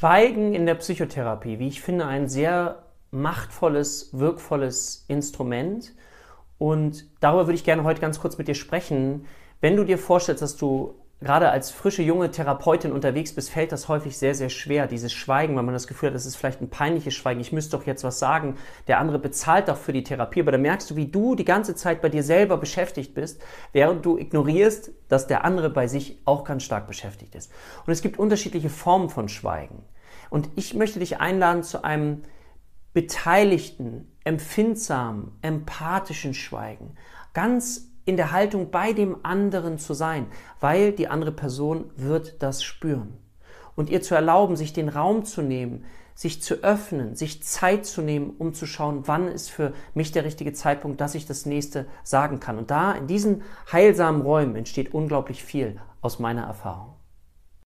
Schweigen in der Psychotherapie, wie ich finde, ein sehr machtvolles, wirkvolles Instrument. Und darüber würde ich gerne heute ganz kurz mit dir sprechen. Wenn du dir vorstellst, dass du gerade als frische junge Therapeutin unterwegs bist, fällt das häufig sehr, sehr schwer, dieses Schweigen, weil man das Gefühl hat, das ist vielleicht ein peinliches Schweigen, ich müsste doch jetzt was sagen, der andere bezahlt doch für die Therapie, aber da merkst du, wie du die ganze Zeit bei dir selber beschäftigt bist, während du ignorierst, dass der andere bei sich auch ganz stark beschäftigt ist. Und es gibt unterschiedliche Formen von Schweigen. Und ich möchte dich einladen zu einem beteiligten, empfindsamen, empathischen Schweigen. Ganz in der Haltung bei dem anderen zu sein, weil die andere Person wird das spüren. Und ihr zu erlauben, sich den Raum zu nehmen, sich zu öffnen, sich Zeit zu nehmen, um zu schauen, wann ist für mich der richtige Zeitpunkt, dass ich das nächste sagen kann. Und da in diesen heilsamen Räumen entsteht unglaublich viel aus meiner Erfahrung.